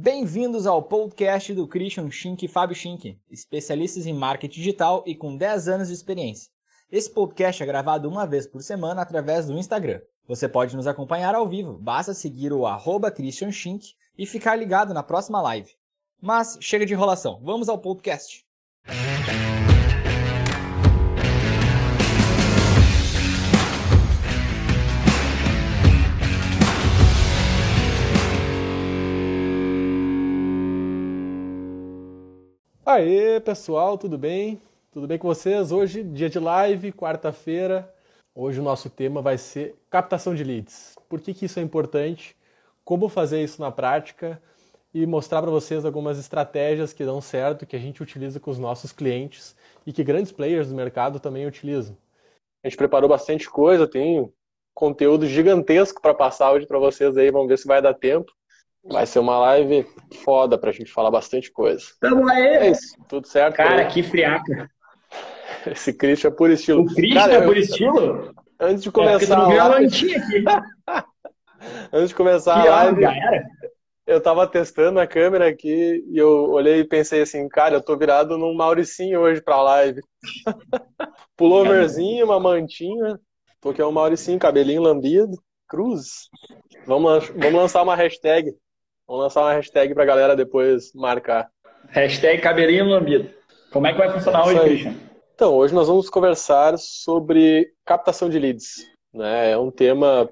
Bem-vindos ao podcast do Christian Schink e Fábio Schink, especialistas em marketing digital e com 10 anos de experiência. Esse podcast é gravado uma vez por semana através do Instagram. Você pode nos acompanhar ao vivo, basta seguir o arroba Christian Schink e ficar ligado na próxima live. Mas chega de enrolação, vamos ao podcast. Aê, pessoal, tudo bem? Tudo bem com vocês? Hoje, dia de live, quarta-feira. Hoje o nosso tema vai ser captação de leads. Por que, que isso é importante? Como fazer isso na prática? E mostrar para vocês algumas estratégias que dão certo, que a gente utiliza com os nossos clientes e que grandes players do mercado também utilizam. A gente preparou bastante coisa, tem conteúdo gigantesco para passar hoje para vocês aí, vamos ver se vai dar tempo. Vai ser uma live foda pra gente falar bastante coisa. Tamo aí! É isso, tudo certo? Cara, aí? que friaca. Esse Christian é por estilo. O Christian Cara, é por eu... estilo? Antes de começar é, a live... aqui. Antes de começar que a live, eu tava testando a câmera aqui e eu olhei e pensei assim, cara, eu tô virado num Mauricinho hoje pra live. Pulloverzinho, uma mantinha, porque é um Mauricinho, cabelinho lambido, cruz. Vamos, vamos lançar uma hashtag Vamos lançar uma hashtag pra galera depois marcar. Hashtag cabelinho lambido. Como é que vai funcionar hoje, Christian? Então, hoje nós vamos conversar sobre captação de leads. Né? É um tema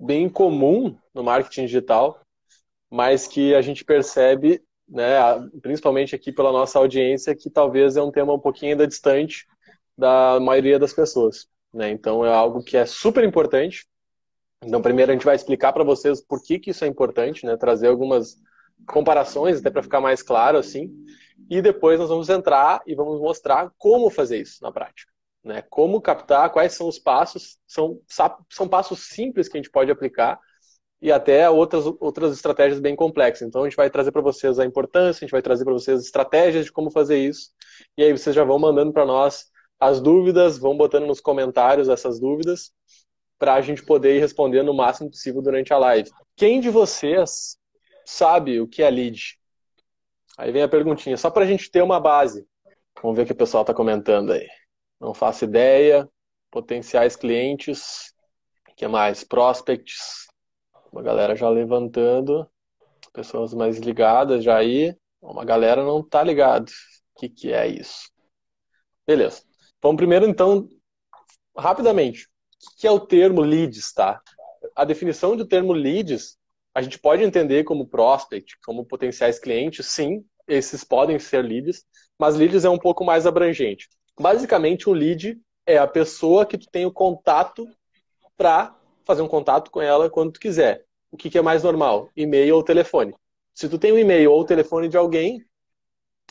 bem comum no marketing digital, mas que a gente percebe, né, principalmente aqui pela nossa audiência, que talvez é um tema um pouquinho ainda distante da maioria das pessoas. Né? Então é algo que é super importante então, primeiro a gente vai explicar para vocês por que, que isso é importante, né? Trazer algumas comparações, até para ficar mais claro, assim. E depois nós vamos entrar e vamos mostrar como fazer isso na prática. Né? Como captar, quais são os passos. São, são passos simples que a gente pode aplicar e até outras, outras estratégias bem complexas. Então, a gente vai trazer para vocês a importância, a gente vai trazer para vocês estratégias de como fazer isso. E aí vocês já vão mandando para nós as dúvidas, vão botando nos comentários essas dúvidas para a gente poder ir respondendo o máximo possível durante a live. Quem de vocês sabe o que é lead? Aí vem a perguntinha, só para a gente ter uma base. Vamos ver o que o pessoal está comentando aí. Não faço ideia. Potenciais clientes. O que mais? Prospects. Uma galera já levantando. Pessoas mais ligadas já aí. Uma galera não está ligada. O que, que é isso? Beleza. Vamos primeiro, então, rapidamente que é o termo leads, tá? A definição do termo leads, a gente pode entender como prospect, como potenciais clientes, sim, esses podem ser leads, mas leads é um pouco mais abrangente. Basicamente, um lead é a pessoa que tu tem o contato para fazer um contato com ela quando tu quiser. O que, que é mais normal? E-mail ou telefone. Se tu tem um e-mail ou telefone de alguém,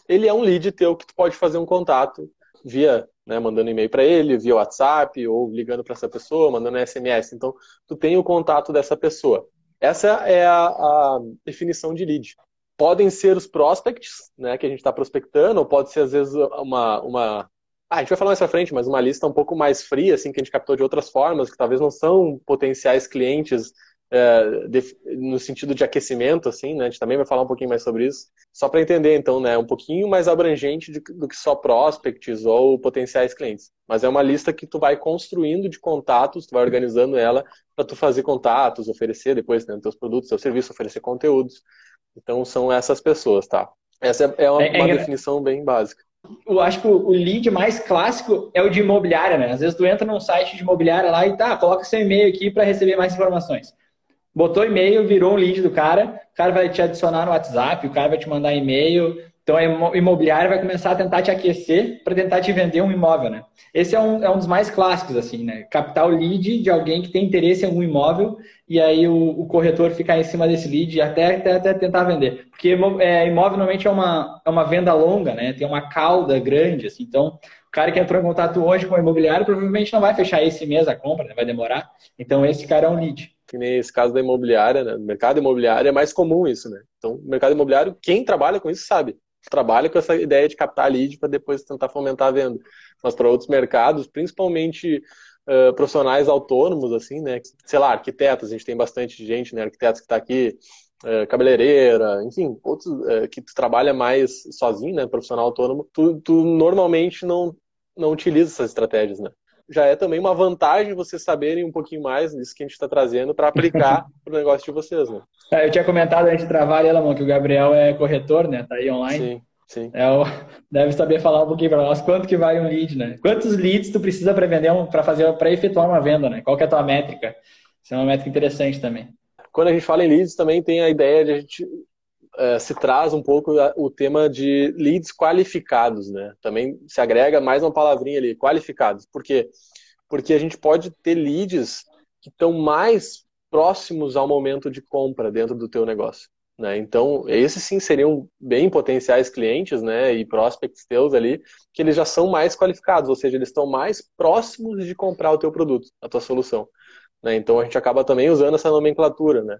ele é um lead teu que tu pode fazer um contato via né, mandando e-mail para ele, via WhatsApp, ou ligando para essa pessoa, mandando SMS. Então, tu tem o contato dessa pessoa. Essa é a, a definição de lead. Podem ser os prospects, né, que a gente está prospectando, ou pode ser, às vezes, uma, uma... Ah, a gente vai falar mais pra frente, mas uma lista um pouco mais fria, assim, que a gente captou de outras formas, que talvez não são potenciais clientes é, de, no sentido de aquecimento, assim, né? A gente também vai falar um pouquinho mais sobre isso. Só para entender, então, né? Um pouquinho mais abrangente de, do que só prospects ou potenciais clientes. Mas é uma lista que tu vai construindo de contatos, tu vai organizando ela para tu fazer contatos, oferecer depois né, teus produtos, teu serviço, oferecer conteúdos. Então são essas pessoas, tá? Essa é uma, é, é, uma definição bem básica. Eu acho que o lead mais clássico é o de imobiliária, né? Às vezes tu entra num site de imobiliária lá e tá, coloca seu e-mail aqui para receber mais informações botou e-mail, virou um lead do cara, o cara vai te adicionar no WhatsApp, o cara vai te mandar e-mail. Então, a imobiliária vai começar a tentar te aquecer para tentar te vender um imóvel, né? Esse é um, é um dos mais clássicos, assim, né? Captar o lead de alguém que tem interesse em algum imóvel e aí o, o corretor ficar em cima desse lead até, até, até tentar vender. Porque é, imóvel normalmente é uma, é uma venda longa, né? Tem uma cauda grande, assim. Então, o cara que entrou em contato hoje com o imobiliário provavelmente não vai fechar esse mês a compra, né? vai demorar. Então, esse cara é um lead que nem esse caso da imobiliária, né? No mercado imobiliário é mais comum isso, né? Então, mercado imobiliário, quem trabalha com isso sabe. Trabalha com essa ideia de captar lead para depois tentar fomentar a venda. Mas para outros mercados, principalmente uh, profissionais autônomos, assim, né? Sei lá, arquitetos, a gente tem bastante gente, né? Arquitetos que está aqui, é, cabeleireira, enfim, outros é, que tu trabalha mais sozinho, né, profissional autônomo, tu, tu normalmente não, não utiliza essas estratégias, né? Já é também uma vantagem vocês saberem um pouquinho mais disso que a gente está trazendo para aplicar para o negócio de vocês, né? É, eu tinha comentado antes de travar ali, Lamão, que o Gabriel é corretor, né? Tá aí online. Sim. Sim. É deve saber falar um pouquinho para nós quanto que vale um lead, né? Quantos leads tu precisa para vender um, para fazer para efetuar uma venda, né? Qual que é a tua métrica? Isso é uma métrica interessante também. Quando a gente fala em leads, também tem a ideia de a gente é, se traz um pouco o tema de leads qualificados, né? Também se agrega mais uma palavrinha ali, qualificados. Por quê? Porque a gente pode ter leads que estão mais próximos ao momento de compra dentro do teu negócio. Né? Então, esses sim seriam bem potenciais clientes né, e prospects teus ali, que eles já são mais qualificados, ou seja, eles estão mais próximos de comprar o teu produto, a tua solução. Né? Então, a gente acaba também usando essa nomenclatura, né?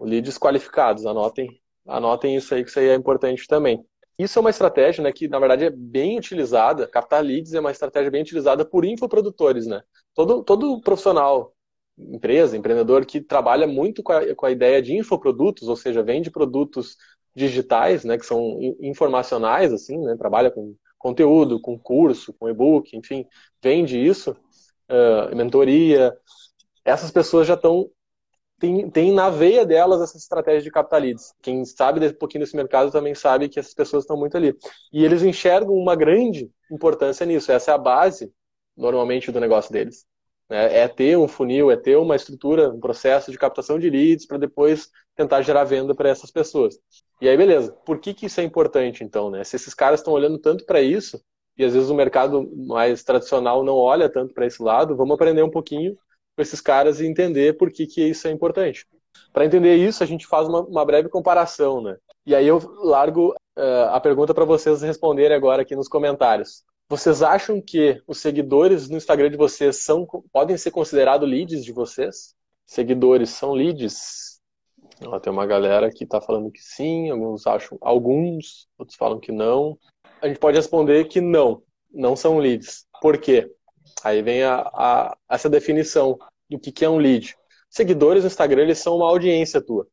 leads qualificados, anotem, anotem isso aí, que isso aí é importante também. Isso é uma estratégia né, que, na verdade, é bem utilizada, captar leads é uma estratégia bem utilizada por infoprodutores. Né? Todo, todo profissional empresa, empreendedor que trabalha muito com a, com a ideia de infoprodutos, ou seja, vende produtos digitais, né, que são informacionais, assim, né, trabalha com conteúdo, com curso, com e-book, enfim, vende isso, uh, mentoria. Essas pessoas já estão tem, tem na veia delas essa estratégia de captar leads. Quem sabe um pouquinho desse mercado também sabe que essas pessoas estão muito ali. E eles enxergam uma grande importância nisso. Essa é a base, normalmente, do negócio deles. É, é ter um funil, é ter uma estrutura, um processo de captação de leads para depois tentar gerar venda para essas pessoas. E aí, beleza. Por que, que isso é importante, então? Né? Se esses caras estão olhando tanto para isso, e às vezes o mercado mais tradicional não olha tanto para esse lado, vamos aprender um pouquinho esses caras e entender por que, que isso é importante. Para entender isso, a gente faz uma, uma, breve comparação, né? E aí eu largo uh, a pergunta para vocês responderem agora aqui nos comentários. Vocês acham que os seguidores no Instagram de vocês são, podem ser considerados leads de vocês? Seguidores são leads? Ó, tem uma galera que está falando que sim, alguns acham, alguns, outros falam que não. A gente pode responder que não, não são leads. Por quê? Aí vem a, a, essa definição do que, que é um lead. Seguidores no Instagram eles são uma audiência tua.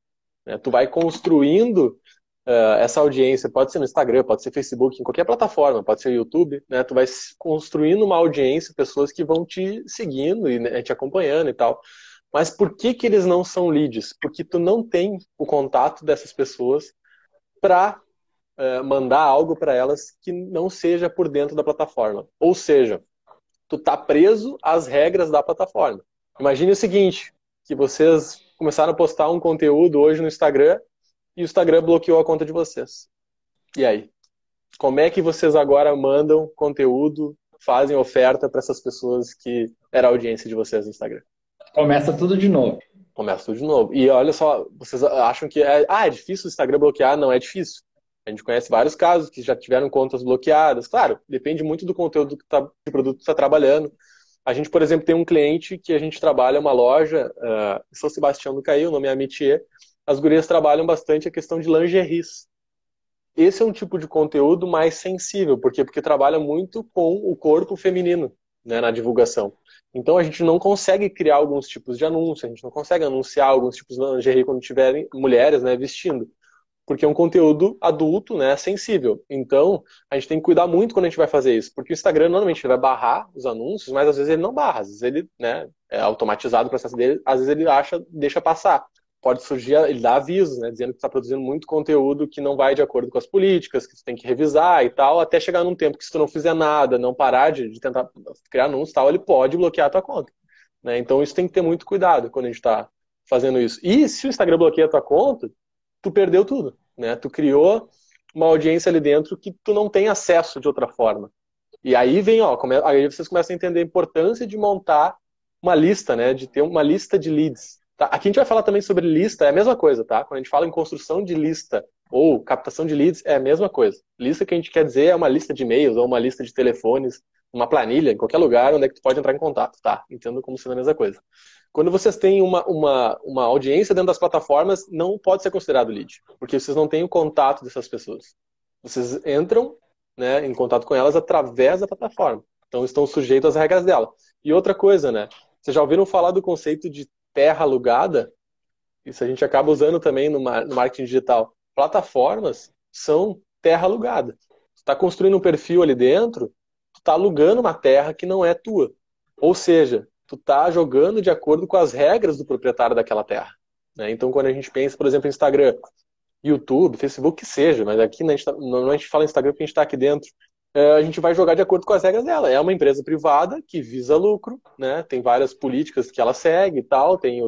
Né? Tu vai construindo uh, essa audiência, pode ser no Instagram, pode ser Facebook, em qualquer plataforma, pode ser YouTube, né? Tu vai construindo uma audiência, pessoas que vão te seguindo e né, te acompanhando e tal. Mas por que que eles não são leads? Porque tu não tem o contato dessas pessoas para uh, eh, mandar algo para elas que não seja por dentro da plataforma. Ou seja, tu tá preso às regras da plataforma. Imagine o seguinte, que vocês começaram a postar um conteúdo hoje no Instagram e o Instagram bloqueou a conta de vocês. E aí? Como é que vocês agora mandam conteúdo, fazem oferta para essas pessoas que era a audiência de vocês no Instagram? Começa tudo de novo. Começa tudo de novo. E olha só, vocês acham que é, ah, é difícil o Instagram bloquear? Não é difícil. A gente conhece vários casos que já tiveram contas bloqueadas. Claro, depende muito do conteúdo que tá, do produto que está trabalhando. A gente, por exemplo, tem um cliente que a gente trabalha uma loja, uh, São Sebastião do Caí, o nome é Amitié, as gurias trabalham bastante a questão de lingeries. Esse é um tipo de conteúdo mais sensível, por quê? Porque trabalha muito com o corpo feminino né, na divulgação. Então a gente não consegue criar alguns tipos de anúncio, a gente não consegue anunciar alguns tipos de lingerie quando tiverem mulheres né, vestindo, porque é um conteúdo adulto, né, sensível. Então a gente tem que cuidar muito quando a gente vai fazer isso, porque o Instagram normalmente vai barrar os anúncios, mas às vezes ele não barra, às vezes ele né, é automatizado o processo dele, às vezes ele acha, deixa passar pode surgir, ele dá avisos, né, dizendo que está produzindo muito conteúdo que não vai de acordo com as políticas, que você tem que revisar e tal, até chegar num tempo que se tu não fizer nada, não parar de, de tentar criar anúncios e tal, ele pode bloquear a tua conta. Né? Então isso tem que ter muito cuidado quando a gente está fazendo isso. E se o Instagram bloqueia a tua conta, tu perdeu tudo, né? Tu criou uma audiência ali dentro que tu não tem acesso de outra forma. E aí vem, ó, aí vocês começam a entender a importância de montar uma lista, né? De ter uma lista de leads. Tá? Aqui a gente vai falar também sobre lista, é a mesma coisa, tá? Quando a gente fala em construção de lista ou captação de leads, é a mesma coisa. Lista que a gente quer dizer é uma lista de e-mails ou uma lista de telefones, uma planilha, em qualquer lugar onde é que tu pode entrar em contato, tá? Entendo como sendo a mesma coisa. Quando vocês têm uma, uma, uma audiência dentro das plataformas, não pode ser considerado lead, porque vocês não têm o contato dessas pessoas. Vocês entram né, em contato com elas através da plataforma. Então estão sujeitos às regras dela. E outra coisa, né? Vocês já ouviram falar do conceito de terra alugada, isso a gente acaba usando também no marketing digital. Plataformas são terra alugada. Tu está construindo um perfil ali dentro, tu está alugando uma terra que não é tua. Ou seja, tu está jogando de acordo com as regras do proprietário daquela terra. Né? Então, quando a gente pensa, por exemplo, em Instagram, YouTube, Facebook, que seja, mas aqui né, a gente, tá, normalmente a gente fala Instagram porque a gente está aqui dentro, a gente vai jogar de acordo com as regras dela. É uma empresa privada que visa lucro, né? tem várias políticas que ela segue e tal, tem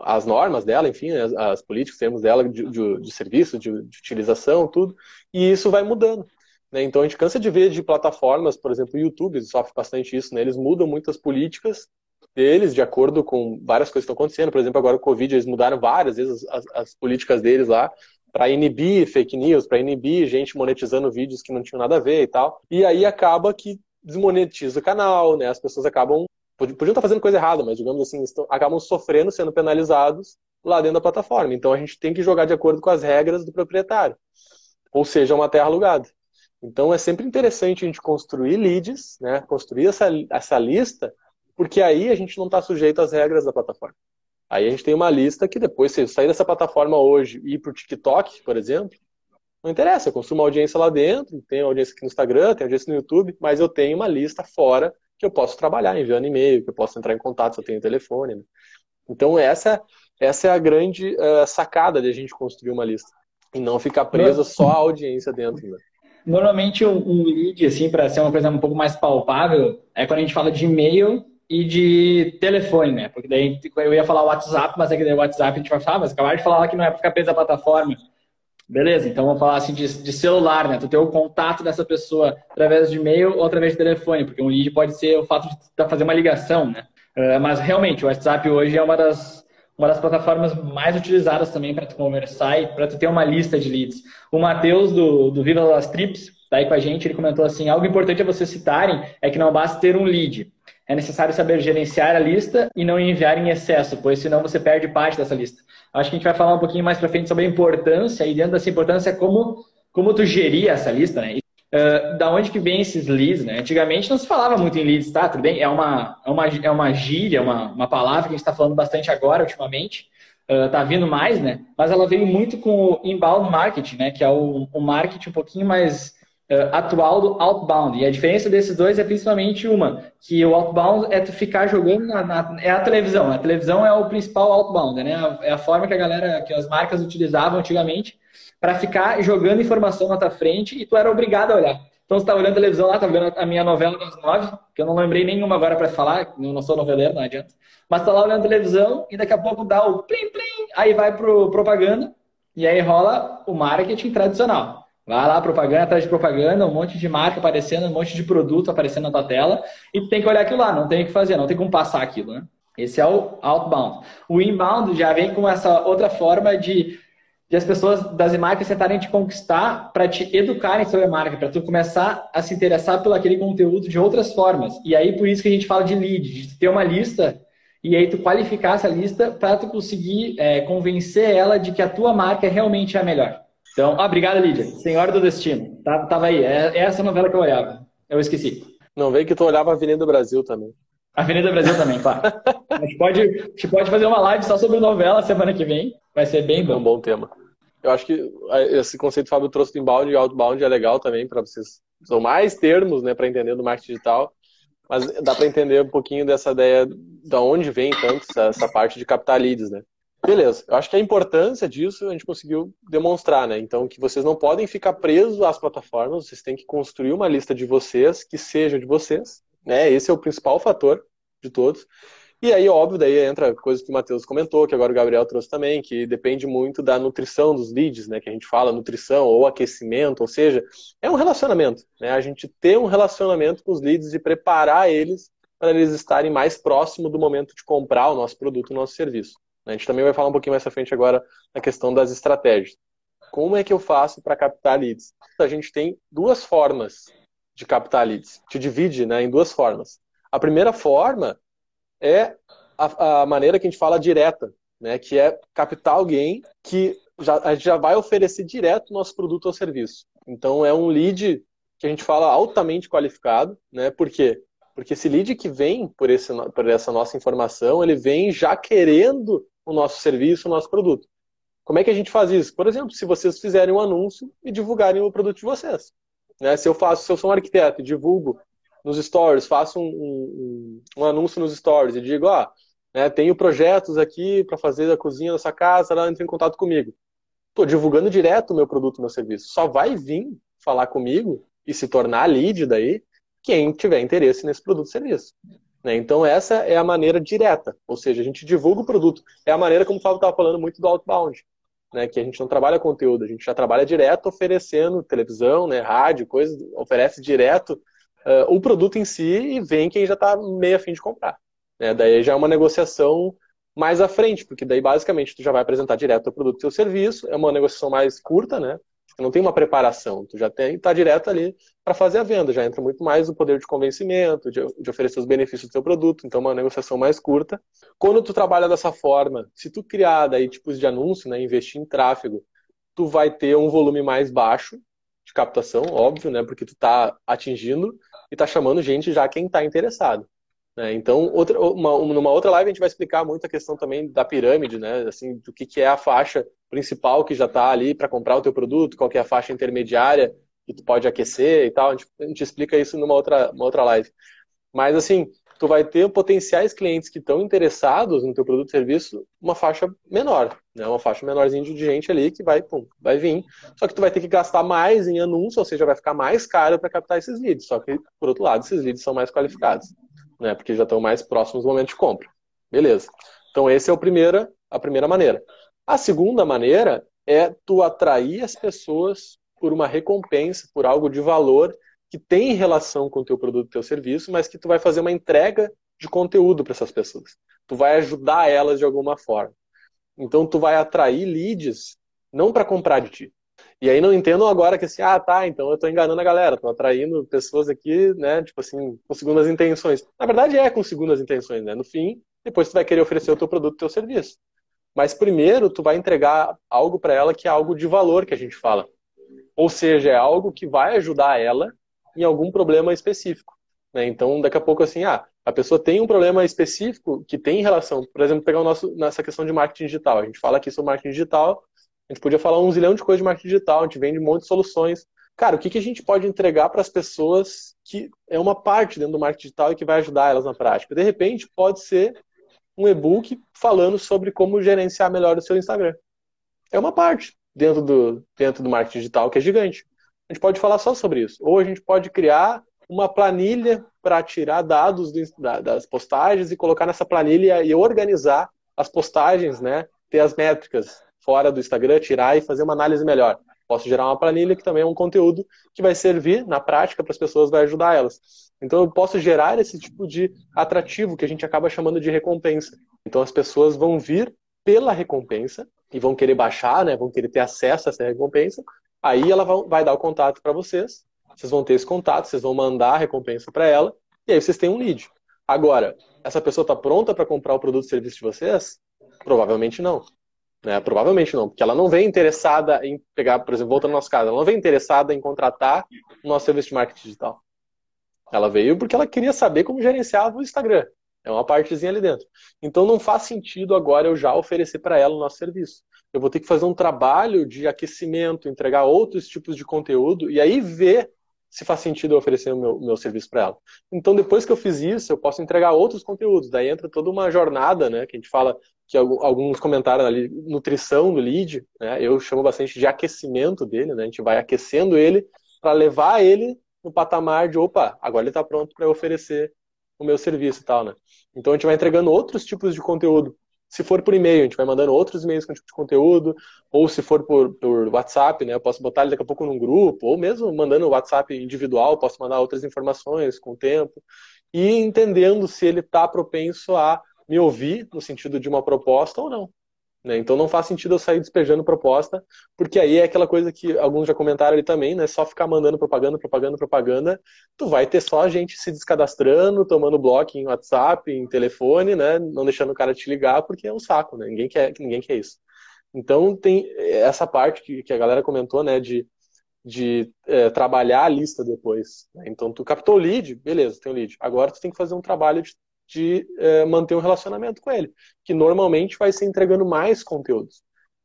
as normas dela, enfim, as, as políticas, termos dela de, de, de serviço, de, de, utilização, tudo, e isso vai mudando. Né? Então a gente cansa de ver de plataformas, por exemplo, o YouTube sofre bastante isso, né? eles mudam muitas políticas deles de acordo com várias coisas que estão acontecendo. Por exemplo, agora o Covid, eles mudaram várias vezes as, as políticas deles lá para inibir fake news, para inibir gente monetizando vídeos que não tinham nada a ver e tal. E aí acaba que desmonetiza o canal, né? As pessoas acabam podiam estar fazendo coisa errada, mas digamos assim, estão, acabam sofrendo, sendo penalizados lá dentro da plataforma. Então a gente tem que jogar de acordo com as regras do proprietário, ou seja, uma terra alugada. Então é sempre interessante a gente construir leads, né? construir essa, essa lista, porque aí a gente não está sujeito às regras da plataforma. Aí a gente tem uma lista que depois, se eu sair dessa plataforma hoje e ir para o TikTok, por exemplo, não interessa, eu construo uma audiência lá dentro, tenho audiência aqui no Instagram, tenho audiência no YouTube, mas eu tenho uma lista fora que eu posso trabalhar enviando e-mail, que eu posso entrar em contato se eu tenho telefone. Né? Então essa, essa é a grande uh, sacada de a gente construir uma lista e não ficar preso só à audiência dentro. Né? Normalmente um, um lead, assim, para ser uma coisa um pouco mais palpável, é quando a gente fala de e-mail e de telefone, né? Porque daí eu ia falar WhatsApp, mas é que daí o WhatsApp a gente vai falar, ah, mas acabaram de falar que não é para ficar preso à plataforma. Beleza, então vamos falar assim de, de, celular, né? Tu ter o contato dessa pessoa através de e-mail ou através de telefone, porque um lead pode ser o fato de fazer uma ligação, né? Uh, mas realmente, o WhatsApp hoje é uma das, uma das plataformas mais utilizadas também para tu conversar e para tu ter uma lista de leads. O Matheus, do, do Viva das Trips, tá aí com a gente, ele comentou assim, algo importante a vocês citarem é que não basta ter um lead. É necessário saber gerenciar a lista e não enviar em excesso, pois senão você perde parte dessa lista. Acho que a gente vai falar um pouquinho mais para frente sobre a importância e dentro dessa importância como como tu gerir essa lista, né? Uh, da onde que vem esses leads, né? Antigamente não se falava muito em leads, tá? Tudo bem? É uma, é uma, é uma gíria, uma, uma palavra que a gente está falando bastante agora, ultimamente. Uh, tá vindo mais, né? Mas ela veio muito com o inbound marketing, né? Que é o, o marketing um pouquinho mais atual do outbound. E a diferença desses dois é principalmente uma, que o outbound é tu ficar jogando na, na é a televisão. A televisão é o principal outbound, né? É a forma que a galera, que as marcas utilizavam antigamente para ficar jogando informação na tua frente e tu era obrigado a olhar. Então você tá olhando a televisão lá, tá vendo a minha novela das nove, que eu não lembrei nenhuma agora para falar, eu não sou noveleiro, não adianta. Mas tá lá olhando a televisão e daqui a pouco dá o plim plim, aí vai pro propaganda e aí rola o marketing tradicional. Vai lá, propaganda atrás de propaganda, um monte de marca aparecendo, um monte de produto aparecendo na tua tela, e tu tem que olhar aquilo lá, não tem o que fazer, não tem como passar aquilo, né? Esse é o outbound. O inbound já vem com essa outra forma de, de as pessoas das marcas tentarem te conquistar para te educarem sobre a marca, para tu começar a se interessar pelo aquele conteúdo de outras formas. E aí por isso que a gente fala de lead, de ter uma lista e aí tu qualificar essa lista para tu conseguir é, convencer ela de que a tua marca realmente é a melhor. Então, ah, obrigado, Lídia. Senhora do Destino. Tava, tava aí. É, é essa novela que eu olhava. Eu esqueci. Não veio que tu olhava Avenida Brasil também. Avenida Brasil também, claro. a, gente pode, a gente pode fazer uma live só sobre novela semana que vem. Vai ser bem bom. É um bom tema. Eu acho que esse conceito que o Fábio trouxe do inbound e outbound é legal também para vocês. São mais termos né, para entender do marketing digital, mas dá para entender um pouquinho dessa ideia de onde vem tanto essa, essa parte de captar leads, né? Beleza, eu acho que a importância disso a gente conseguiu demonstrar, né? Então, que vocês não podem ficar presos às plataformas, vocês têm que construir uma lista de vocês que seja de vocês, né? Esse é o principal fator de todos. E aí, óbvio, daí entra coisas que o Matheus comentou, que agora o Gabriel trouxe também, que depende muito da nutrição dos leads, né? Que a gente fala nutrição ou aquecimento, ou seja, é um relacionamento, né? A gente ter um relacionamento com os leads e preparar eles para eles estarem mais próximo do momento de comprar o nosso produto, o nosso serviço. A gente também vai falar um pouquinho mais à frente agora na questão das estratégias. Como é que eu faço para captar leads? A gente tem duas formas de captar leads. Te divide né, em duas formas. A primeira forma é a, a maneira que a gente fala direta, né, que é captar alguém que já, a gente já vai oferecer direto nosso produto ou serviço. Então é um lead que a gente fala altamente qualificado, né? Por quê? Porque esse lead que vem por, esse, por essa nossa informação, ele vem já querendo o nosso serviço, o nosso produto. Como é que a gente faz isso? Por exemplo, se vocês fizerem um anúncio e divulgarem o produto de vocês. Né? Se eu faço, se eu sou um arquiteto e divulgo nos stories, faço um, um, um anúncio nos stories e digo, ah, né, tenho projetos aqui para fazer a cozinha da sua casa, ela entra em contato comigo. Estou divulgando direto o meu produto, meu serviço. Só vai vir falar comigo e se tornar lead daí quem tiver interesse nesse produto ou serviço. Né? Então essa é a maneira direta, ou seja, a gente divulga o produto. É a maneira como o Fábio estava falando muito do outbound, né? que a gente não trabalha conteúdo, a gente já trabalha direto oferecendo televisão, né? rádio, coisas, oferece direto uh, o produto em si e vem quem já está meio afim de comprar. Né? Daí já é uma negociação mais à frente, porque daí basicamente tu já vai apresentar direto o produto e o serviço, é uma negociação mais curta, né? Tu não tem uma preparação, tu já tem tá direto ali para fazer a venda, já entra muito mais o poder de convencimento, de, de oferecer os benefícios do teu produto, então uma negociação mais curta. Quando tu trabalha dessa forma, se tu criar daí tipos de anúncio, né, investir em tráfego, tu vai ter um volume mais baixo de captação, óbvio, né, porque tu tá atingindo e tá chamando gente já quem está interessado. Né? Então, outra, uma, numa outra live a gente vai explicar muito a questão também da pirâmide, né? Assim, do que, que é a faixa principal que já está ali para comprar o teu produto, qual que é a faixa intermediária que tu pode aquecer e tal. A gente, a gente explica isso numa outra, uma outra live. Mas assim, tu vai ter potenciais clientes que estão interessados no teu produto e serviço uma faixa menor, né? Uma faixa menorzinha de gente ali que vai, pum, vai vir. Só que tu vai ter que gastar mais em anúncio, ou seja, vai ficar mais caro para captar esses leads. Só que, por outro lado, esses leads são mais qualificados né? Porque já estão mais próximos do momento de compra. Beleza. Então, essa é a primeira, a primeira maneira. A segunda maneira é tu atrair as pessoas por uma recompensa, por algo de valor que tem relação com o teu produto teu serviço, mas que tu vai fazer uma entrega de conteúdo para essas pessoas. Tu vai ajudar elas de alguma forma. Então tu vai atrair leads não para comprar de ti, e aí não entendam agora que assim, ah, tá, então eu estou enganando a galera, estou atraindo pessoas aqui, né, tipo assim, com segundas intenções. Na verdade é com segundas intenções, né? No fim, depois tu vai querer oferecer o teu produto, o teu serviço. Mas primeiro tu vai entregar algo para ela que é algo de valor que a gente fala. Ou seja, é algo que vai ajudar ela em algum problema específico. Né? Então, daqui a pouco, assim, ah, a pessoa tem um problema específico que tem relação, por exemplo, pegar o nosso nessa questão de marketing digital. A gente fala aqui sobre marketing digital, a gente podia falar um zilhão de coisas de marketing digital, a gente vende um monte de soluções. Cara, o que, que a gente pode entregar para as pessoas que é uma parte dentro do marketing digital e que vai ajudar elas na prática? De repente, pode ser um e-book falando sobre como gerenciar melhor o seu Instagram. É uma parte dentro do, dentro do marketing digital que é gigante. A gente pode falar só sobre isso. Ou a gente pode criar uma planilha para tirar dados do, da, das postagens e colocar nessa planilha e organizar as postagens, né? Ter as métricas, fora do Instagram, tirar e fazer uma análise melhor. Posso gerar uma planilha que também é um conteúdo que vai servir na prática para as pessoas, vai ajudar elas. Então eu posso gerar esse tipo de atrativo que a gente acaba chamando de recompensa. Então as pessoas vão vir pela recompensa e vão querer baixar, né, vão querer ter acesso a essa recompensa. Aí ela vai dar o contato para vocês, vocês vão ter esse contato, vocês vão mandar a recompensa para ela e aí vocês têm um lead. Agora, essa pessoa está pronta para comprar o produto ou serviço de vocês? Provavelmente não. Né? Provavelmente não, porque ela não vem interessada em pegar, por exemplo, voltando ao nosso caso, ela não vem interessada em contratar o nosso serviço de marketing digital. Ela veio porque ela queria saber como gerenciava o Instagram. É uma partezinha ali dentro. Então não faz sentido agora eu já oferecer para ela o nosso serviço. Eu vou ter que fazer um trabalho de aquecimento, entregar outros tipos de conteúdo e aí ver se faz sentido eu oferecer o meu, meu serviço para ela. Então, depois que eu fiz isso, eu posso entregar outros conteúdos. Daí entra toda uma jornada, né? Que a gente fala que alguns comentaram ali, nutrição do lead, né? Eu chamo bastante de aquecimento dele, né? A gente vai aquecendo ele para levar ele no patamar de, opa, agora ele está pronto para oferecer o meu serviço e tal, né? Então a gente vai entregando outros tipos de conteúdo se for por e-mail, a gente vai mandando outros e-mails com tipo de conteúdo, ou se for por, por WhatsApp, né, eu posso botar ele daqui a pouco num grupo, ou mesmo mandando WhatsApp individual, posso mandar outras informações com o tempo, e entendendo se ele está propenso a me ouvir no sentido de uma proposta ou não. Né? Então não faz sentido eu sair despejando proposta, porque aí é aquela coisa que alguns já comentaram ali também, né? Só ficar mandando propaganda, propaganda, propaganda, tu vai ter só gente se descadastrando, tomando bloco em WhatsApp, em telefone, né? Não deixando o cara te ligar, porque é um saco, né? Ninguém quer, ninguém quer isso. Então tem essa parte que, que a galera comentou, né? De, de é, trabalhar a lista depois. Né? Então tu captou o lead, beleza, tem o lead. Agora tu tem que fazer um trabalho de de é, manter um relacionamento com ele, que normalmente vai ser entregando mais conteúdos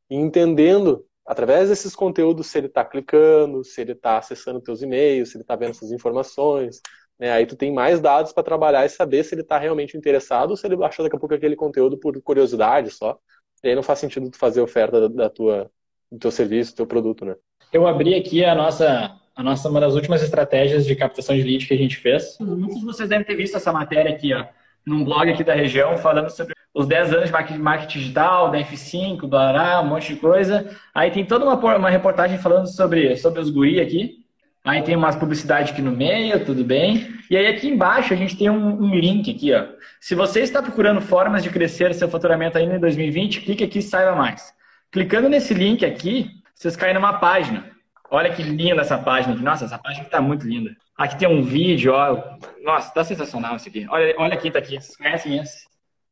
e entendendo através desses conteúdos se ele está clicando, se ele está acessando teus e-mails, se ele está vendo essas informações, né? Aí tu tem mais dados para trabalhar e saber se ele está realmente interessado ou se ele baixa daqui a pouco aquele conteúdo por curiosidade só. E aí não faz sentido tu fazer oferta da, da tua, do teu serviço, do teu produto, né? Eu abri aqui a nossa a nossa uma das últimas estratégias de captação de lead que a gente fez. Muitos de vocês devem ter visto essa matéria aqui, ó, num blog aqui da região, falando sobre os 10 anos de marketing digital, da F5, blá, um monte de coisa. Aí tem toda uma, uma reportagem falando sobre, sobre os guri aqui. Aí tem umas publicidade aqui no meio, tudo bem. E aí aqui embaixo a gente tem um, um, link aqui, ó. Se você está procurando formas de crescer seu faturamento ainda em 2020, clique aqui e saiba mais. Clicando nesse link aqui, vocês caem numa página. Olha que linda essa página aqui. Nossa, essa página está muito linda. Aqui tem um vídeo, ó. Nossa, tá sensacional isso aqui. Olha, olha aqui, tá aqui. Vocês conhecem esse?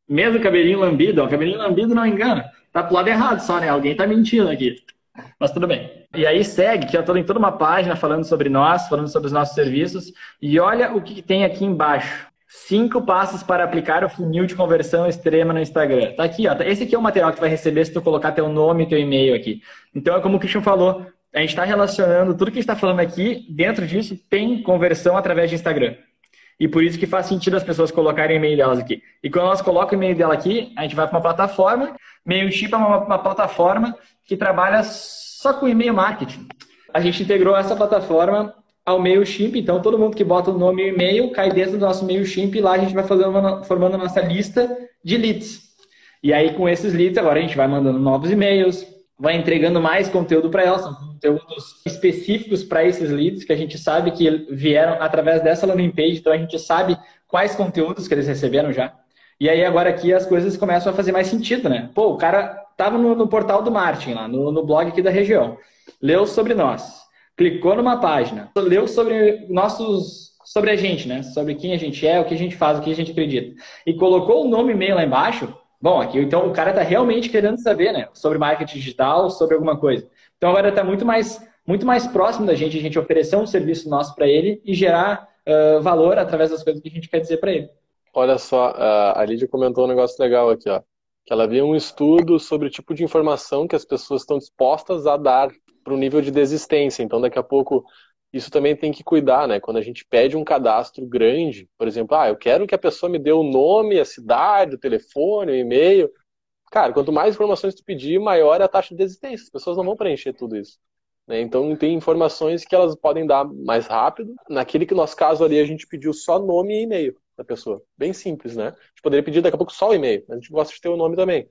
Mesmo cabelinho lambido, ó. Cabelinho lambido não engana. Tá pro lado errado só, né? Alguém tá mentindo aqui. Mas tudo bem. E aí segue, que eu estou em toda uma página falando sobre nós, falando sobre os nossos serviços. E olha o que tem aqui embaixo. Cinco passos para aplicar o funil de conversão extrema no Instagram. Tá aqui, ó. Esse aqui é o material que tu vai receber se tu colocar teu nome e teu e-mail aqui. Então é como o Christian falou, a gente está relacionando tudo que a gente está falando aqui, dentro disso tem conversão através de Instagram. E por isso que faz sentido as pessoas colocarem o e-mail delas aqui. E quando elas colocam o e-mail dela aqui, a gente vai para uma plataforma. MailChimp é uma, uma plataforma que trabalha só com e-mail marketing. A gente integrou essa plataforma ao MailChimp, então todo mundo que bota o nome e o e-mail cai dentro do nosso MailChimp e lá a gente vai fazendo, formando a nossa lista de leads. E aí com esses leads agora a gente vai mandando novos e-mails, vai entregando mais conteúdo para elas, são conteúdos específicos para esses leads que a gente sabe que vieram através dessa landing page, então a gente sabe quais conteúdos que eles receberam já. E aí agora aqui as coisas começam a fazer mais sentido, né? Pô, o cara estava no, no, portal do Martin, lá, no, no blog aqui da região, leu sobre nós, clicou numa página, leu sobre nossos sobre a gente, né? Sobre quem a gente é, o que a gente faz, o que a gente acredita. E colocou o nome e e-mail lá embaixo. Bom, aqui então o cara está realmente querendo saber, né? Sobre marketing digital, sobre alguma coisa. Então agora está muito mais, muito mais próximo da gente, a gente oferecer um serviço nosso para ele e gerar uh, valor através das coisas que a gente quer dizer para ele. Olha só, a Lídia comentou um negócio legal aqui, ó. Que ela viu um estudo sobre o tipo de informação que as pessoas estão dispostas a dar para o nível de desistência. Então, daqui a pouco, isso também tem que cuidar, né? Quando a gente pede um cadastro grande, por exemplo, ah, eu quero que a pessoa me dê o nome, a cidade, o telefone, o e-mail. Cara, quanto mais informações tu pedir, maior é a taxa de desistência. As pessoas não vão preencher tudo isso. Né? Então, tem informações que elas podem dar mais rápido. Naquele que nosso caso ali, a gente pediu só nome e e-mail da pessoa. Bem simples, né? A gente poderia pedir daqui a pouco só o e-mail, mas a gente gosta de ter o nome também.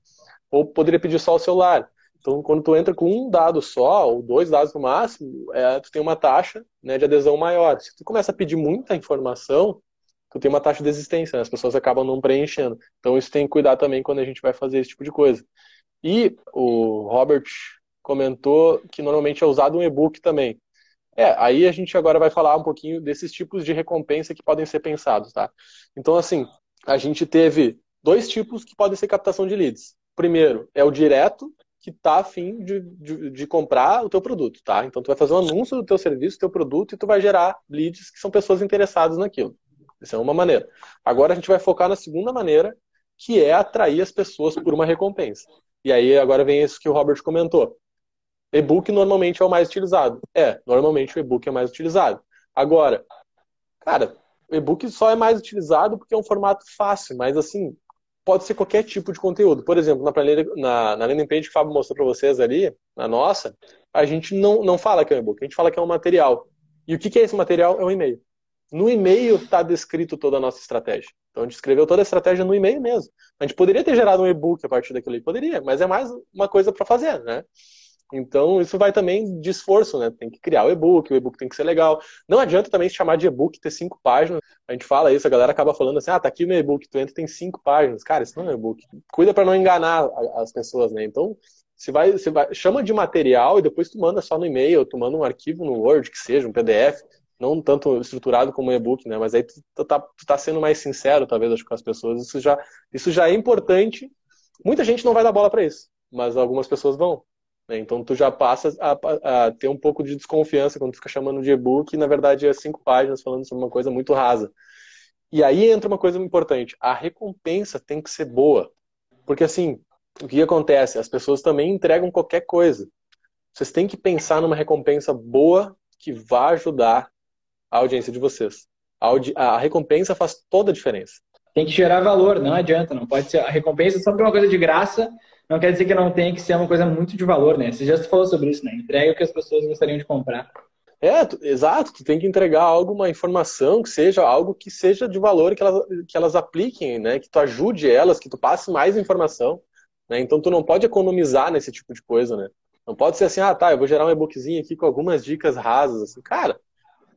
Ou poderia pedir só o celular. Então, quando tu entra com um dado só, ou dois dados no máximo, é, tu tem uma taxa né, de adesão maior. Se tu começa a pedir muita informação, tu tem uma taxa de existência, né? as pessoas acabam não preenchendo. Então, isso tem que cuidar também quando a gente vai fazer esse tipo de coisa. E o Robert comentou que normalmente é usado um e-book também. É, aí a gente agora vai falar um pouquinho desses tipos de recompensa que podem ser pensados, tá? Então, assim, a gente teve dois tipos que podem ser captação de leads. Primeiro é o direto, que está afim de, de, de, comprar o teu produto, tá? Então, tu vai fazer um anúncio do teu serviço, do teu produto, e tu vai gerar leads que são pessoas interessadas naquilo. Essa é uma maneira. Agora a gente vai focar na segunda maneira, que é atrair as pessoas por uma recompensa. E aí agora vem isso que o Robert comentou. E-book normalmente é o mais utilizado. É, normalmente o e-book é mais utilizado. Agora, cara, o e-book só é mais utilizado porque é um formato fácil, mas assim, pode ser qualquer tipo de conteúdo. Por exemplo, na, na, na landing page que o Fábio mostrou para vocês ali, na nossa, a gente não, não fala que é um e-book, a gente fala que é um material. E o que, que é esse material? É um e-mail. No e-mail está descrito toda a nossa estratégia. Então a gente escreveu toda a estratégia no e-mail mesmo. A gente poderia ter gerado um e-book a partir daquilo ali, poderia, mas é mais uma coisa para fazer, né? Então, isso vai também de esforço, né? Tem que criar o e-book, o e-book tem que ser legal. Não adianta também se chamar de e-book ter cinco páginas. A gente fala isso, a galera acaba falando assim: ah, tá aqui meu e-book, tu entra tem cinco páginas. Cara, isso não é e-book. Cuida para não enganar as pessoas, né? Então, você vai, você vai, chama de material e depois tu manda só no e-mail, tu manda um arquivo no Word, que seja, um PDF, não tanto estruturado como um e-book, né? Mas aí tu, tu, tá, tu tá sendo mais sincero, talvez, acho, com as pessoas. Isso já, isso já é importante. Muita gente não vai dar bola para isso, mas algumas pessoas vão. Né? Então tu já passa a, a, ter um pouco de desconfiança quando tu fica chamando de e-book e na verdade é cinco páginas falando sobre uma coisa muito rasa. E aí entra uma coisa importante: a recompensa tem que ser boa. Porque assim, o que acontece? As pessoas também entregam qualquer coisa. Vocês têm que pensar numa recompensa boa que vá ajudar a audiência de vocês. A, recompensa faz toda a diferença. Tem que gerar valor, não adianta, não pode ser a recompensa só porque é uma coisa de graça, não quer dizer que não tem que ser uma coisa muito de valor, né? Você já falou sobre isso, né? Entrega o que as pessoas gostariam de comprar. É, tu, exato, tu tem que entregar algo, uma informação que seja algo que seja de valor que elas, que elas apliquem, né? Que tu ajude elas, que tu passe mais informação. Né? Então tu não pode economizar nesse tipo de coisa, né? Não pode ser assim, ah, tá, eu vou gerar um e-bookzinho aqui com algumas dicas rasas, assim. Cara,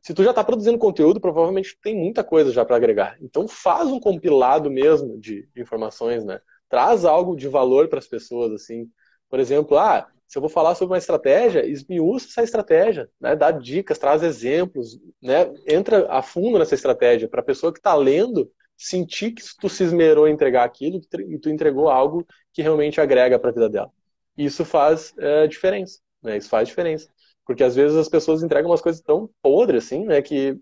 se tu já está produzindo conteúdo, provavelmente tem muita coisa já para agregar. Então faz um compilado mesmo de, de informações, né? Traz algo de valor para as pessoas, assim. Por exemplo, ah, se eu vou falar sobre uma estratégia, esmiuça essa estratégia, né? dá dicas, traz exemplos, né? entra a fundo nessa estratégia para a pessoa que está lendo sentir que tu se esmerou em entregar aquilo e tu entregou algo que realmente agrega para a vida dela. Isso faz é, diferença, né? Isso faz diferença. Porque às vezes as pessoas entregam umas coisas tão podres assim, né? Que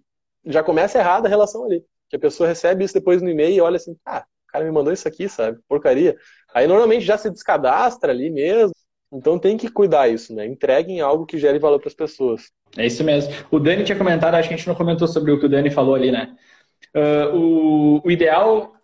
já começa errada a relação ali. Que a pessoa recebe isso depois no e-mail e olha assim, ah, o cara me mandou isso aqui, sabe? Porcaria. Aí normalmente já se descadastra ali mesmo, então tem que cuidar isso, né? Entreguem algo que gere valor para as pessoas. É isso mesmo. O Dani tinha comentado, acho que a gente não comentou sobre o que o Dani falou ali, né? Uh, o, o, ideal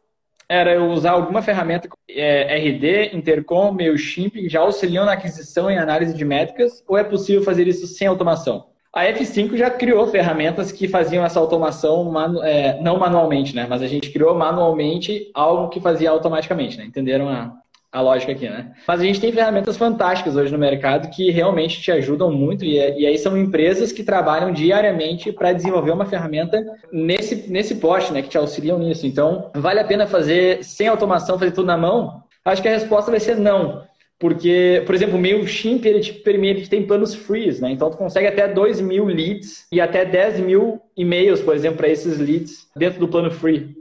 era eu usar alguma ferramenta é, RD, Intercom, MailChimp, que já auxiliam na aquisição e análise de métricas, ou é possível fazer isso sem automação? A F5 já criou ferramentas que faziam essa automação manu é, não manualmente, né? Mas a gente criou manualmente algo que fazia automaticamente, né? Entenderam a, a lógica aqui, né? Mas a gente tem ferramentas fantásticas hoje no mercado que realmente te ajudam muito e, e aí são empresas que trabalham diariamente para desenvolver uma ferramenta nesse, nesse poste, né? Que te auxiliam nisso. Então, vale a pena fazer sem automação, fazer tudo na mão? Acho que a resposta vai ser não. Porque, por exemplo, o MailChimp, ele te permite, tem planos frees, né? Então, tu consegue até 2 mil leads e até 10 mil e-mails, por exemplo, para esses leads dentro do plano free.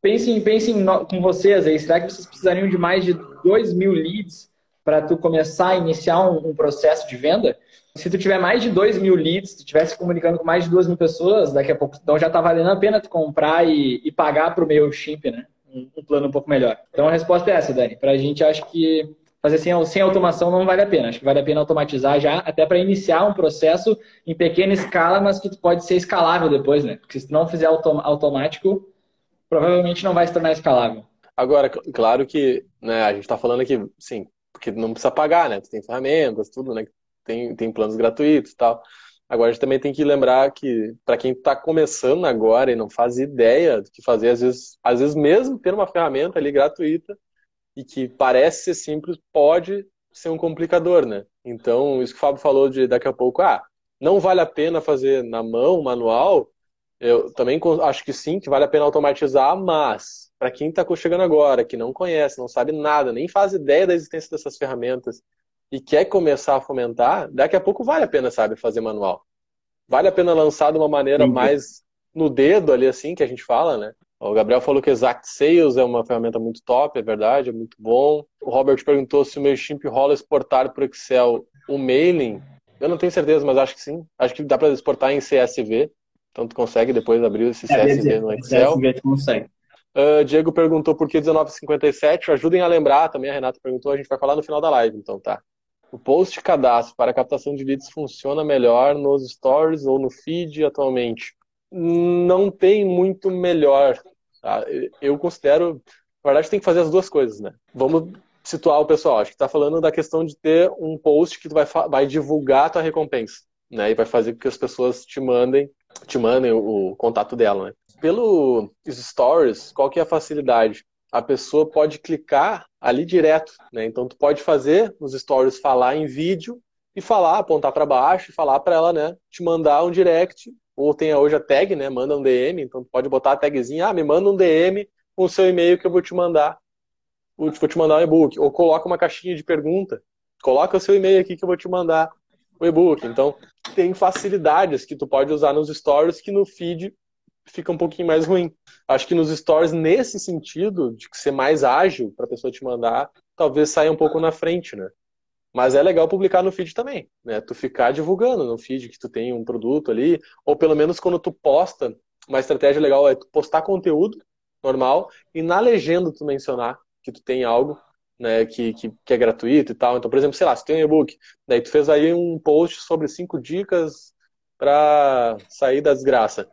Pensem, pensem com vocês aí, será que vocês precisariam de mais de 2 mil leads para tu começar a iniciar um, um, processo de venda? Se tu tiver mais de 2 mil leads, tu estivesse comunicando com mais de 2 mil pessoas, daqui a pouco, então já está valendo a pena tu comprar e, e pagar para o MailChimp, né? Um, um, plano um pouco melhor. Então a resposta é essa, Dani. Para a gente, acho que fazer sem, sem automação não vale a pena. Acho que vale a pena automatizar já, até para iniciar um processo em pequena escala, mas que pode ser escalável depois, né? Porque se tu não fizer autom automático, provavelmente não vai se tornar escalável. Agora, claro que né, a gente está falando aqui, sim, porque não precisa pagar, né? Tu tem ferramentas, tudo, né? Tem, tem planos gratuitos e tal. Agora a gente também tem que lembrar que para quem está começando agora e não faz ideia do que fazer, às vezes, às vezes mesmo ter uma ferramenta ali gratuita e que parece ser simples, pode ser um complicador, né? Então, isso que o Fábio falou de daqui a pouco, ah, não vale a pena fazer na mão, manual, eu também acho que sim, que vale a pena automatizar, mas para quem está chegando agora, que não conhece, não sabe nada, nem faz ideia da existência dessas ferramentas e quer começar a fomentar, daqui a pouco vale a pena, sabe, fazer manual. Vale a pena lançar de uma maneira sim. mais no dedo ali, assim, que a gente fala, né? O Gabriel falou que Exact Sales é uma ferramenta muito top, é verdade, é muito bom. O Robert perguntou se o MailChimp rola exportar para o Excel o mailing. Eu não tenho certeza, mas acho que sim. Acho que dá para exportar em CSV. Então tu consegue depois abrir esse é, CSV no Excel. CSV tu consegue. Uh, Diego perguntou por que 1957. Ajudem a lembrar também, a Renata perguntou, a gente vai falar no final da live, então tá. O post cadastro para captação de leads funciona melhor nos stories ou no feed atualmente? Não tem muito melhor. Tá? Eu considero, na verdade, tem que fazer as duas coisas, né? Vamos situar o pessoal. Acho que está falando da questão de ter um post que tu vai, vai divulgar a tua recompensa, né? E vai fazer com que as pessoas te mandem te mandem o, contato dela, né? Pelo Stories, qual que é a facilidade? A pessoa pode clicar ali direto, né? Então tu pode fazer nos Stories falar em vídeo e falar, apontar para baixo e falar para ela, né, te mandar um direct ou tem hoje a tag, né, manda um DM, então tu pode botar a tagzinha, ah, me manda um DM com o seu e-mail que eu vou te mandar. Vou te mandar um e-book ou coloca uma caixinha de pergunta. Coloca o seu e-mail aqui que eu vou te mandar o e-book. Então, tem facilidades que tu pode usar nos stories que no feed fica um pouquinho mais ruim. Acho que nos stories, nesse sentido, de ser mais ágil para a pessoa te mandar, talvez saia um pouco na frente, né? Mas é legal publicar no feed também, né? Tu ficar divulgando no feed que tu tem um produto ali, ou pelo menos quando tu posta uma estratégia legal é tu postar conteúdo normal e na legenda tu mencionar que tu tem algo né, que, que, que, é gratuito e tal. Então, por exemplo, sei lá, se tem um e-book, daí tu fez aí um post sobre cinco dicas para sair da desgraça.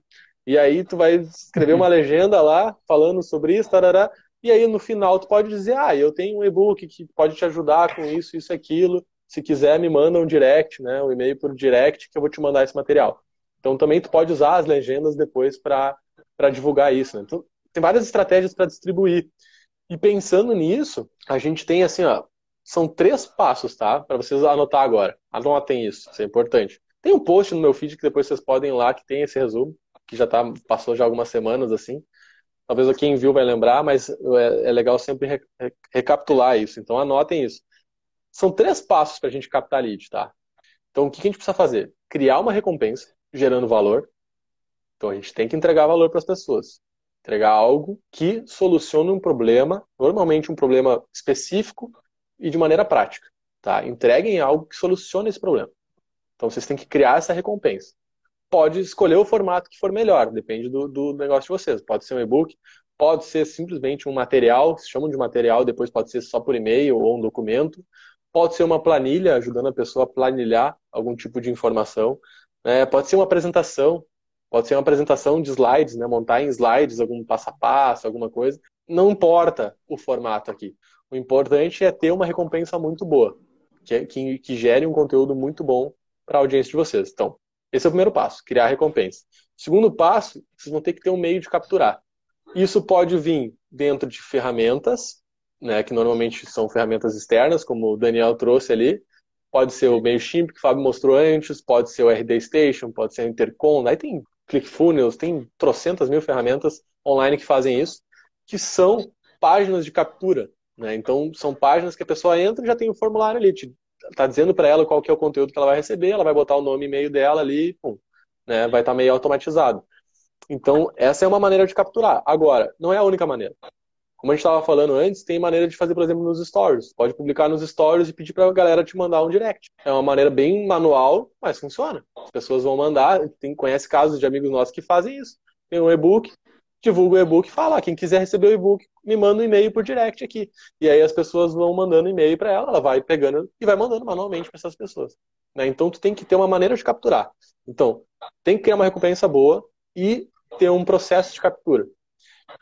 E aí tu vai escrever uma legenda lá falando sobre isso, tarará, e aí no final tu pode dizer, ah, eu tenho um e-book que pode te ajudar com isso, isso, aquilo. Se quiser, me manda um direct, né, um e-mail por direct que eu vou te mandar esse material. Então também tu pode usar as legendas depois para divulgar isso. Né? Então, tem várias estratégias para distribuir. E pensando nisso, a gente tem assim, ó, são três passos, tá? Para vocês anotar agora. Anotem isso, isso é importante. Tem um post no meu feed que depois vocês podem ir lá que tem esse resumo, que já tá, passou já algumas semanas assim. Talvez quem viu vai lembrar, mas é, é legal sempre re, re, recapitular isso. Então anotem isso. São três passos para a gente captar lead, tá? Então o que a gente precisa fazer? Criar uma recompensa gerando valor. Então a gente tem que entregar valor para as pessoas. Entregar algo que solucione um problema, normalmente um problema específico e de maneira prática. Tá? Entreguem algo que solucione esse problema. Então vocês têm que criar essa recompensa. Pode escolher o formato que for melhor, depende do, do negócio de vocês. Pode ser um e-book, pode ser simplesmente um material, se chamam de material, depois pode ser só por e-mail ou um documento. Pode ser uma planilha, ajudando a pessoa a planilhar algum tipo de informação. É, pode ser uma apresentação, Pode ser uma apresentação de slides, né? montar em slides algum passo a passo, alguma coisa. Não importa o formato aqui. O importante é ter uma recompensa muito boa, que, que, que gere um conteúdo muito bom para a audiência de vocês. Então, esse é o primeiro passo, criar recompensa. Segundo passo, vocês vão ter que ter um meio de capturar. Isso pode vir dentro de ferramentas, né, que normalmente são ferramentas externas, como o Daniel trouxe ali. Pode ser o MailChimp, que o Fábio mostrou antes, pode ser o RD Station, pode ser o Intercom, aí tem ClickFunnels, tem trocentas mil ferramentas online que fazem isso, que são páginas de captura. Né? Então, são páginas que a pessoa entra e já tem o um formulário ali. Está dizendo para ela qual que é o conteúdo que ela vai receber, ela vai botar o nome e e-mail dela ali, pum, né? vai estar tá meio automatizado. Então, essa é uma maneira de capturar. Agora, não é a única maneira. Como a gente estava falando antes, tem maneira de fazer, por exemplo, nos stories. Pode publicar nos stories e pedir para a galera te mandar um direct. É uma maneira bem manual, mas funciona. As pessoas vão mandar, tem, conhece casos de amigos nossos que fazem isso. Tem um e-book, divulga o e-book e fala, quem quiser receber o e-book, me manda um e-mail por direct aqui. E aí as pessoas vão mandando e-mail para ela, ela vai pegando e vai mandando manualmente para essas pessoas. Né? Então tu tem que ter uma maneira de capturar. Então, tem que criar uma recompensa boa e ter um processo de captura.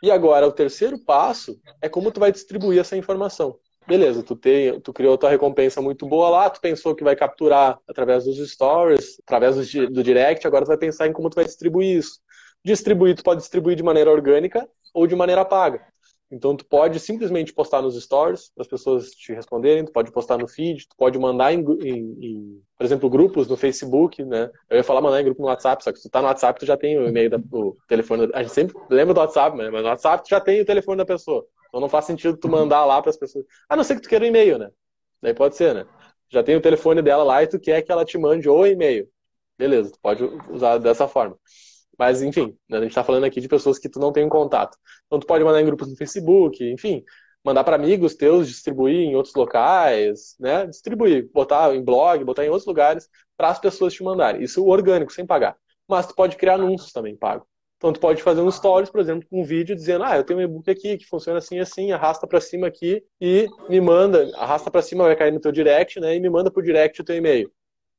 E agora, o terceiro passo é como tu vai distribuir essa informação. Beleza, tu, tem, tu criou tua recompensa muito boa lá, tu pensou que vai capturar através dos stories, através do, do direct, agora tu vai pensar em como tu vai distribuir isso. Distribuir, tu pode distribuir de maneira orgânica ou de maneira paga. Então tu pode simplesmente postar nos stories para as pessoas te responderem, tu pode postar no feed, tu pode mandar em, em, em, por exemplo, grupos no Facebook, né? Eu ia falar mandar em grupo no WhatsApp, só que se tu tá no WhatsApp, tu já tem o e-mail, da, o telefone. A gente sempre lembra do WhatsApp, mas no WhatsApp tu já tem o telefone da pessoa. Então não faz sentido tu mandar lá para as pessoas. A não ser que tu queira um e-mail, né? Daí pode ser, né? Já tem o telefone dela lá e tu quer que ela te mande o e-mail. Beleza, tu pode usar dessa forma. Mas, enfim, a gente está falando aqui de pessoas que tu não tem um contato. Então, tu pode mandar em grupos no Facebook, enfim, mandar para amigos teus, distribuir em outros locais, né? Distribuir, botar em blog, botar em outros lugares para as pessoas te mandarem. Isso orgânico, sem pagar. Mas tu pode criar anúncios também pago. Então tu pode fazer um stories, por exemplo, com um vídeo dizendo: "Ah, eu tenho um e-book aqui que funciona assim assim, arrasta para cima aqui e me manda, arrasta para cima vai cair no teu direct, né? E me manda por direct o teu e-mail".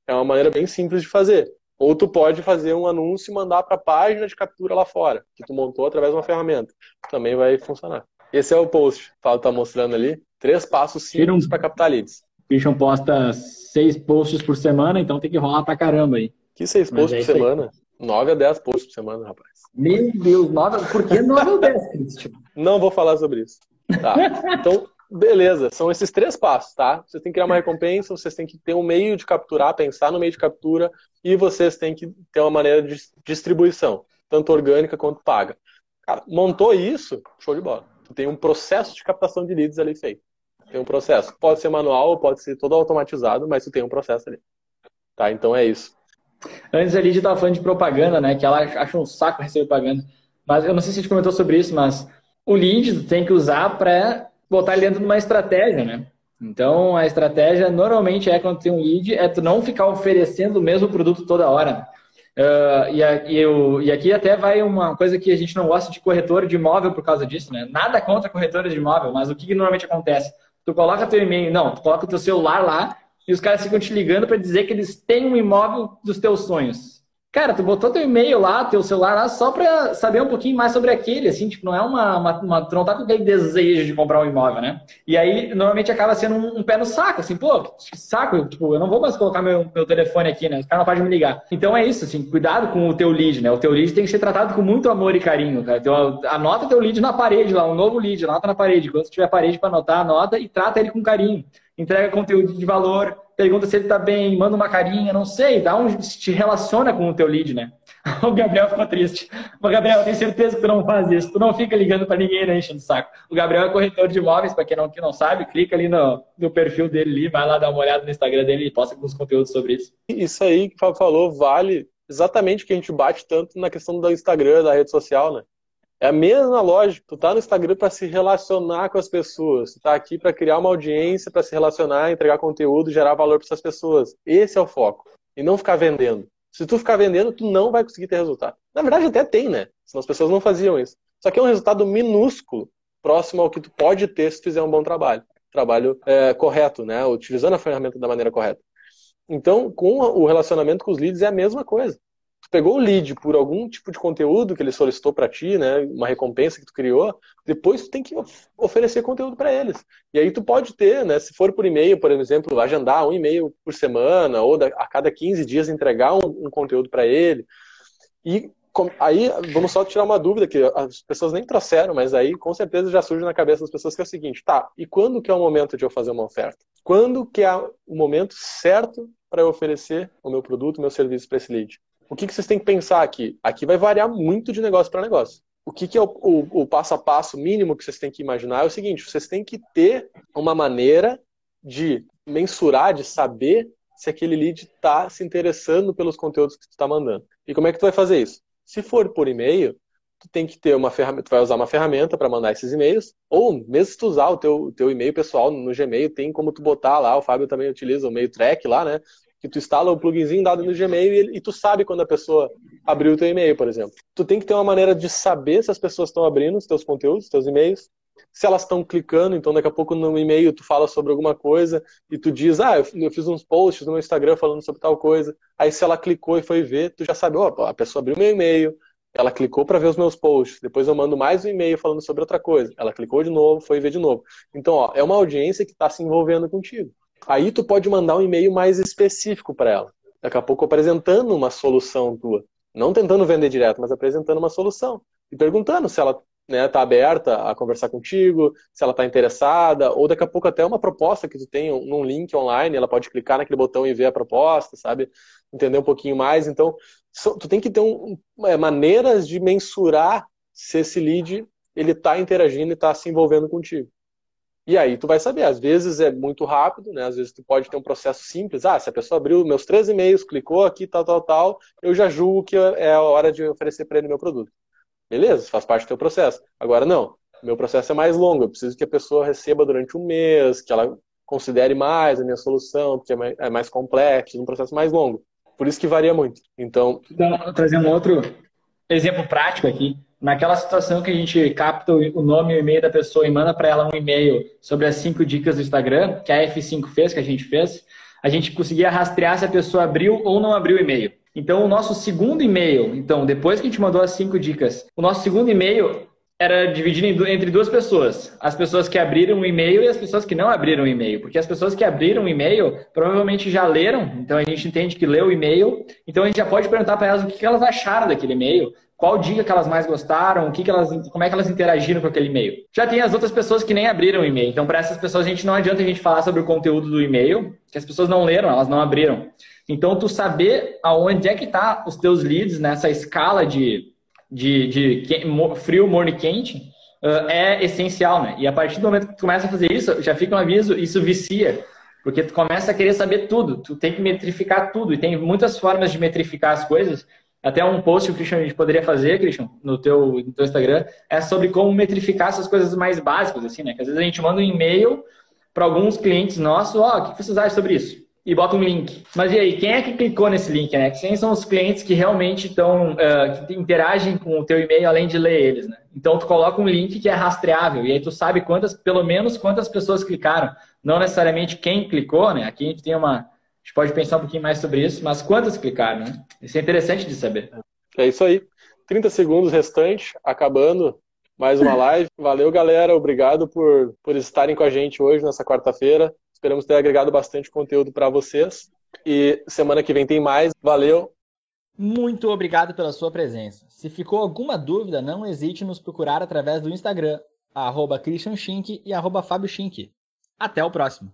É uma maneira bem simples de fazer. Ou tu pode fazer um anúncio e mandar para a página de captura lá fora, que tu montou através de uma ferramenta. Também vai funcionar. Esse é o post. O Fábio tá mostrando ali. Três passos simples um... para captar leads. Christian posta seis posts por semana, então tem que rolar pra caramba aí. Que seis posts é por semana? Nove a dez posts por semana, rapaz. Meu Deus, nove... por que nove ou dez, Christian? Não vou falar sobre isso. Tá. Então, Beleza, são esses três passos, tá? Você tem que criar uma recompensa, vocês têm que ter um meio de capturar, pensar no meio de captura e vocês têm que ter uma maneira de distribuição, tanto orgânica quanto paga. Cara, montou isso, show de bola. Tu tem um processo de captação de leads ali feito. Tem um processo. Pode ser manual, pode ser todo automatizado, mas tu tem um processo ali. Tá? Então é isso. Antes a Lidia estava falando de propaganda, né? Que ela acha um saco receber propaganda. Mas eu não sei se a gente comentou sobre isso, mas o lead tu tem que usar para botar ele dentro de uma estratégia, né? Então, a estratégia normalmente é quando tem um lead, é tu não ficar oferecendo o mesmo produto toda hora. Uh, e, e, e, aqui até vai uma coisa que a gente não gosta de corretor de imóvel por causa disso, né? Nada contra corretores de imóvel, mas o que, que normalmente acontece? Tu coloca teu e-mail, não, tu coloca teu celular lá e os caras ficam te ligando para dizer que eles têm um imóvel dos teus sonhos. Cara, tu botou teu e-mail lá, teu celular lá, só para saber um pouquinho mais sobre aquele, assim, tipo, não é uma, uma, uma, Tu não tá com aquele desejo de comprar um imóvel, né? E aí, normalmente acaba sendo um, um pé no saco, assim, pô, saco, tipo, eu não vou mais colocar meu, meu telefone aqui, né? Os caras não podem me ligar. Então é isso, assim, cuidado com o teu lead, né? O teu lead tem que ser tratado com muito amor e carinho, cara. Então, anota teu lead na parede lá, um novo lead, anota na parede. Quando tiver parede para anotar, anota e trata ele com carinho. Entrega conteúdo de valor, pergunta se ele tá bem, manda uma carinha, não sei, dá um, te relaciona com o teu lead, né? O Gabriel ficou triste. Mas, Gabriel, eu tenho certeza que tu não faz isso. Tu não fica ligando para ninguém, né, enchendo o saco. O Gabriel é corretor de imóveis, para quem não, que não sabe, clica ali no, no perfil dele ali, vai lá dar uma olhada no Instagram dele e posta alguns conteúdos sobre isso. Isso aí que o Fábio falou vale exatamente o que a gente bate tanto na questão do Instagram, da rede social, né? É a mesma lógica. Tu tá no Instagram para se relacionar com as pessoas. Tu tá aqui para criar uma audiência, para se relacionar, entregar conteúdo, gerar valor para essas pessoas. Esse é o foco. E não ficar vendendo. Se tu ficar vendendo, tu não vai conseguir ter resultado. Na verdade, até tem, né? Senão as pessoas não faziam isso. Só que é um resultado minúsculo, próximo ao que tu pode ter se tu fizer um bom trabalho. Trabalho é, correto, né? Utilizando a ferramenta da maneira correta. Então, com o relacionamento com os leads é a mesma coisa tu pegou o lead por algum tipo de conteúdo que ele solicitou para ti, né, uma recompensa que tu criou, depois tu tem que oferecer conteúdo para eles. E aí tu pode ter, né, se for por e-mail, por exemplo, agendar um e-mail por semana ou a cada 15 dias entregar um, um conteúdo para ele. E aí vamos só tirar uma dúvida que as pessoas nem trouxeram, mas aí com certeza já surge na cabeça das pessoas que é o seguinte, tá, e quando que é o momento de eu fazer uma oferta? Quando que é o momento certo para eu oferecer o meu produto, o meu serviço para esse lead? O que, que vocês têm que pensar aqui? Aqui vai variar muito de negócio para negócio. O que, que é o, o, o, passo a passo mínimo que vocês têm que imaginar é o seguinte: vocês têm que ter uma maneira de mensurar, de saber se aquele lead está se interessando pelos conteúdos que tu está mandando. E como é que tu vai fazer isso? Se for por e-mail, tu tem que ter uma ferramenta, tu vai usar uma ferramenta para mandar esses e-mails, ou mesmo se tu usar o teu, teu e-mail pessoal no Gmail, tem como tu botar lá, o Fábio também utiliza o mail track lá, né? Que tu instala o pluginzinho dado no Gmail e, e, tu sabe quando a pessoa abriu o teu e-mail, por exemplo. Tu tem que ter uma maneira de saber se as pessoas estão abrindo os teus conteúdos, os teus e-mails, se elas estão clicando, então daqui a pouco no e-mail tu fala sobre alguma coisa e tu diz, ah, eu, fiz uns posts no meu Instagram falando sobre tal coisa. Aí se ela clicou e foi ver, tu já sabe, ó, oh, a pessoa abriu meu e-mail, ela clicou para ver os meus posts, depois eu mando mais um e-mail falando sobre outra coisa. Ela clicou de novo, foi ver de novo. Então, ó, é uma audiência que está se envolvendo contigo. Aí tu pode mandar um e-mail mais específico para ela. Daqui a pouco apresentando uma solução tua. Não tentando vender direto, mas apresentando uma solução. E perguntando se ela está né, tá aberta a conversar contigo, se ela está interessada, ou daqui a pouco até uma proposta que tu tem num link online, ela pode clicar naquele botão e ver a proposta, sabe? Entender um pouquinho mais. Então, tu tem que ter um, é, maneiras de mensurar se esse lead ele está interagindo e está se envolvendo contigo. E aí tu vai saber, às vezes é muito rápido, né? Às vezes tu pode ter um processo simples. Ah, se a pessoa abriu meus três e-mails, clicou aqui, tal, tal, tal, eu já julgo que é a hora de oferecer para ele meu produto. Beleza, faz parte do teu processo. Agora não, meu processo é mais longo. Eu preciso que a pessoa receba durante um mês, que ela considere mais a minha solução, porque é mais, é mais complexo, um processo mais longo. Por isso que varia muito. Então, então trazer um outro exemplo prático aqui naquela situação que a gente capta o nome e o e-mail da pessoa e manda para ela um e-mail sobre as cinco dicas do Instagram, que a F5 fez, que a gente fez, a gente conseguia rastrear se a pessoa abriu ou não abriu o e-mail. Então, o nosso segundo e-mail, então, depois que a gente mandou as cinco dicas, o nosso segundo e-mail era dividido entre duas pessoas. As pessoas que abriram o e-mail e as pessoas que não abriram o e-mail. Porque as pessoas que abriram o e-mail provavelmente já leram, então a gente entende que leu o e-mail, então a gente já pode perguntar para elas o que elas acharam daquele e-mail, qual dica que elas mais gostaram, o que, que elas, como é que elas interagiram com aquele e-mail. Já tem as outras pessoas que nem abriram o e-mail. Então, para essas pessoas, a gente não adianta a gente falar sobre o conteúdo do e-mail, que as pessoas não leram, elas não abriram. Então, tu saber aonde é que tá os teus leads nessa escala de, de, de frio, morno e quente é essencial, né? E a partir do momento que tu começa a fazer isso, já fica um aviso, isso vicia. Porque tu começa a querer saber tudo, tu tem que metrificar tudo, e tem muitas formas de metrificar as coisas, até um post que o Christian a gente poderia fazer, Christian, no teu, no teu Instagram, é sobre como metrificar essas coisas mais básicas, assim, né? Que às vezes a gente manda um e-mail para alguns clientes nossos, ó, oh, o que vocês acham sobre isso? e bota um link. Mas e aí, quem é que clicou nesse link, né? Quem são os clientes que realmente estão, uh, que interagem com o teu e-mail além de ler eles, né? Então tu coloca um link que é rastreável e aí tu sabe quantas, pelo menos quantas pessoas clicaram. Não necessariamente quem clicou, né? Aqui a gente tem uma, gente pode pensar um pouquinho mais sobre isso, mas quantas clicaram, né? Isso é interessante de saber. É isso aí. 30 segundos restante, acabando mais uma live. Valeu, galera. Obrigado por, por estarem com a gente hoje, nessa quarta-feira. Esperamos ter agregado bastante conteúdo para vocês. E semana que vem tem mais. Valeu. Muito obrigado pela sua presença. Se ficou alguma dúvida, não hesite em nos procurar através do Instagram, arroba Christian Schink e arroba Fábio Schink. Até o próximo.